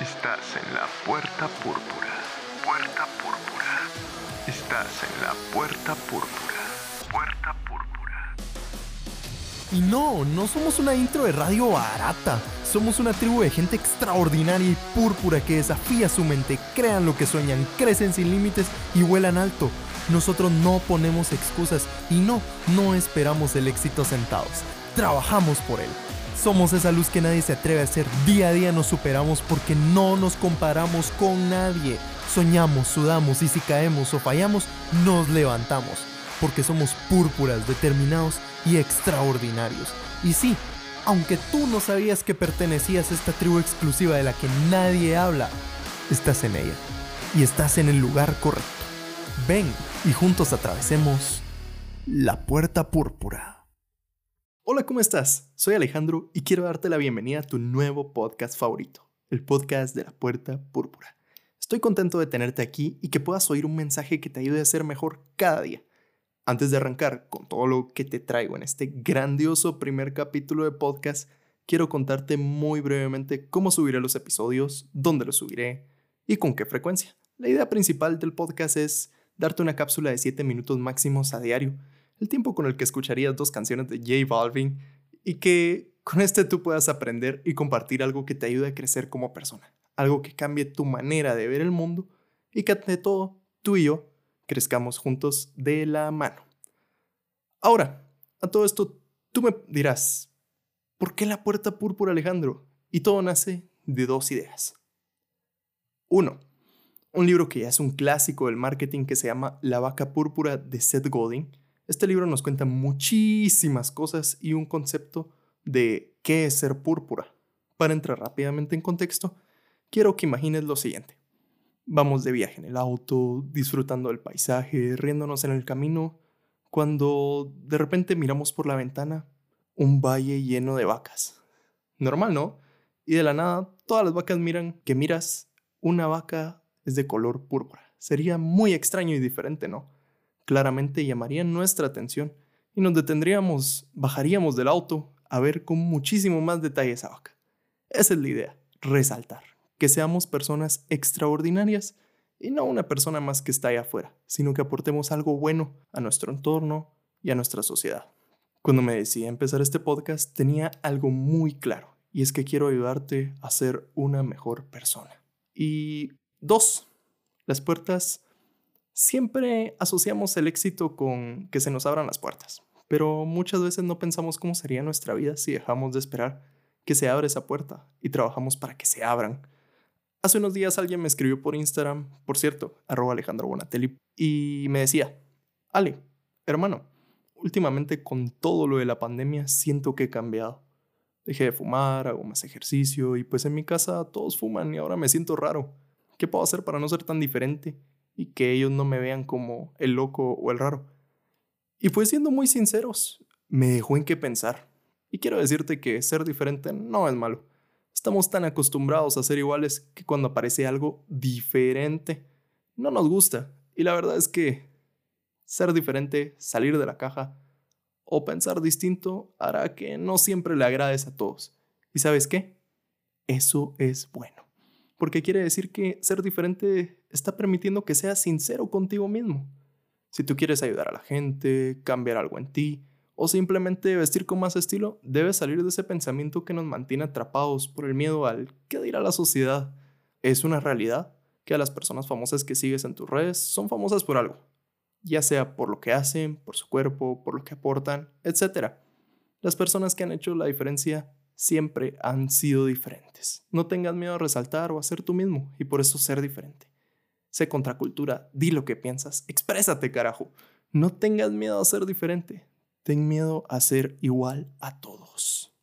Estás en la puerta púrpura. Puerta púrpura. Estás en la puerta púrpura. Puerta púrpura. Y no, no somos una intro de radio barata. Somos una tribu de gente extraordinaria y púrpura que desafía su mente, crean lo que sueñan, crecen sin límites y vuelan alto. Nosotros no ponemos excusas y no, no esperamos el éxito sentados. Trabajamos por él. Somos esa luz que nadie se atreve a hacer. Día a día nos superamos porque no nos comparamos con nadie. Soñamos, sudamos y si caemos o fallamos, nos levantamos. Porque somos púrpuras, determinados y extraordinarios. Y sí, aunque tú no sabías que pertenecías a esta tribu exclusiva de la que nadie habla, estás en ella. Y estás en el lugar correcto. Ven y juntos atravesemos la puerta púrpura. Hola, ¿cómo estás? Soy Alejandro y quiero darte la bienvenida a tu nuevo podcast favorito, el podcast de la Puerta Púrpura. Estoy contento de tenerte aquí y que puedas oír un mensaje que te ayude a ser mejor cada día. Antes de arrancar con todo lo que te traigo en este grandioso primer capítulo de podcast, quiero contarte muy brevemente cómo subiré los episodios, dónde los subiré y con qué frecuencia. La idea principal del podcast es darte una cápsula de 7 minutos máximos a diario el tiempo con el que escucharías dos canciones de J Balvin y que con este tú puedas aprender y compartir algo que te ayude a crecer como persona, algo que cambie tu manera de ver el mundo y que ante todo tú y yo crezcamos juntos de la mano. Ahora, a todo esto tú me dirás, ¿por qué la puerta púrpura Alejandro? Y todo nace de dos ideas. Uno, un libro que ya es un clásico del marketing que se llama La vaca púrpura de Seth Godin, este libro nos cuenta muchísimas cosas y un concepto de qué es ser púrpura. Para entrar rápidamente en contexto, quiero que imagines lo siguiente. Vamos de viaje en el auto, disfrutando del paisaje, riéndonos en el camino, cuando de repente miramos por la ventana un valle lleno de vacas. Normal, ¿no? Y de la nada, todas las vacas miran que miras, una vaca es de color púrpura. Sería muy extraño y diferente, ¿no? Claramente llamarían nuestra atención y nos detendríamos, bajaríamos del auto a ver con muchísimo más detalle esa vaca. Esa es la idea, resaltar, que seamos personas extraordinarias y no una persona más que está ahí afuera, sino que aportemos algo bueno a nuestro entorno y a nuestra sociedad. Cuando me decía empezar este podcast tenía algo muy claro y es que quiero ayudarte a ser una mejor persona. Y dos, las puertas Siempre asociamos el éxito con que se nos abran las puertas, pero muchas veces no pensamos cómo sería nuestra vida si dejamos de esperar que se abra esa puerta y trabajamos para que se abran. Hace unos días alguien me escribió por Instagram, por cierto, arroba Alejandro Bonatelli, y me decía, Ale, hermano, últimamente con todo lo de la pandemia siento que he cambiado. Dejé de fumar, hago más ejercicio y pues en mi casa todos fuman y ahora me siento raro. ¿Qué puedo hacer para no ser tan diferente? Y que ellos no me vean como el loco o el raro. Y fue siendo muy sinceros, me dejó en qué pensar. Y quiero decirte que ser diferente no es malo. Estamos tan acostumbrados a ser iguales que cuando aparece algo diferente, no nos gusta. Y la verdad es que ser diferente, salir de la caja o pensar distinto hará que no siempre le agrades a todos. ¿Y sabes qué? Eso es bueno porque quiere decir que ser diferente está permitiendo que seas sincero contigo mismo. Si tú quieres ayudar a la gente, cambiar algo en ti, o simplemente vestir con más estilo, debes salir de ese pensamiento que nos mantiene atrapados por el miedo al qué dirá la sociedad. Es una realidad que a las personas famosas que sigues en tus redes son famosas por algo, ya sea por lo que hacen, por su cuerpo, por lo que aportan, etc. Las personas que han hecho la diferencia siempre han sido diferentes. No tengas miedo a resaltar o a ser tú mismo y por eso ser diferente. Sé contracultura, di lo que piensas, exprésate carajo. No tengas miedo a ser diferente, ten miedo a ser igual a todos.